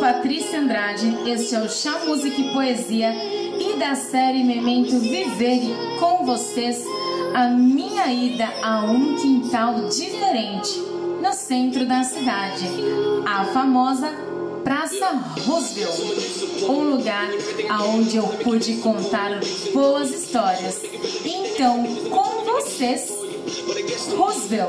Patrícia Andrade, este é o Chá Música e Poesia e da série Memento Viver com vocês a minha ida a um quintal diferente no centro da cidade, a famosa Praça Roosevelt, um lugar aonde eu pude contar boas histórias. Então, com vocês, Roosevelt.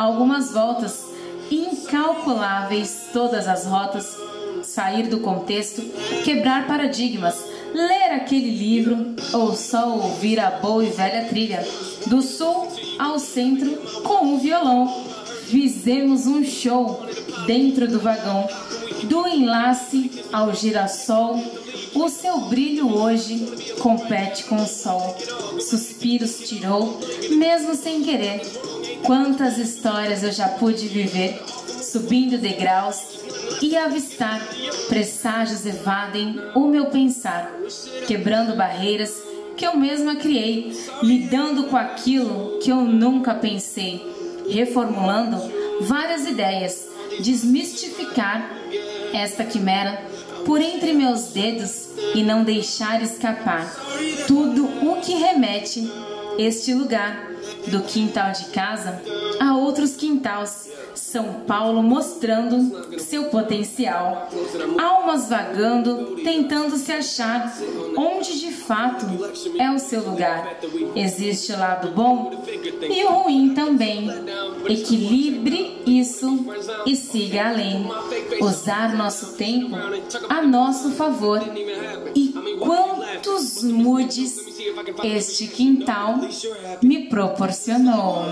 algumas voltas, incalculáveis todas as rotas. Sair do contexto, quebrar paradigmas, ler aquele livro ou só ouvir a boa e velha trilha. Do sul ao centro com um violão. Fizemos um show dentro do vagão. Do enlace ao girassol, o seu brilho hoje compete com o sol. Suspiros tirou, mesmo sem querer. Quantas histórias eu já pude viver, subindo degraus e avistar. Presságios evadem o meu pensar, quebrando barreiras que eu mesma criei, lidando com aquilo que eu nunca pensei, reformulando várias ideias, desmistificar esta quimera por entre meus dedos e não deixar escapar tudo o que remete este lugar do quintal de casa a outros quintais. São Paulo mostrando seu potencial. Almas vagando, tentando se achar onde de fato é o seu lugar. Existe lado bom e o ruim também. Equilibre isso e siga além. Usar nosso tempo a nosso favor. E quantos mudes este quintal me proporcionou.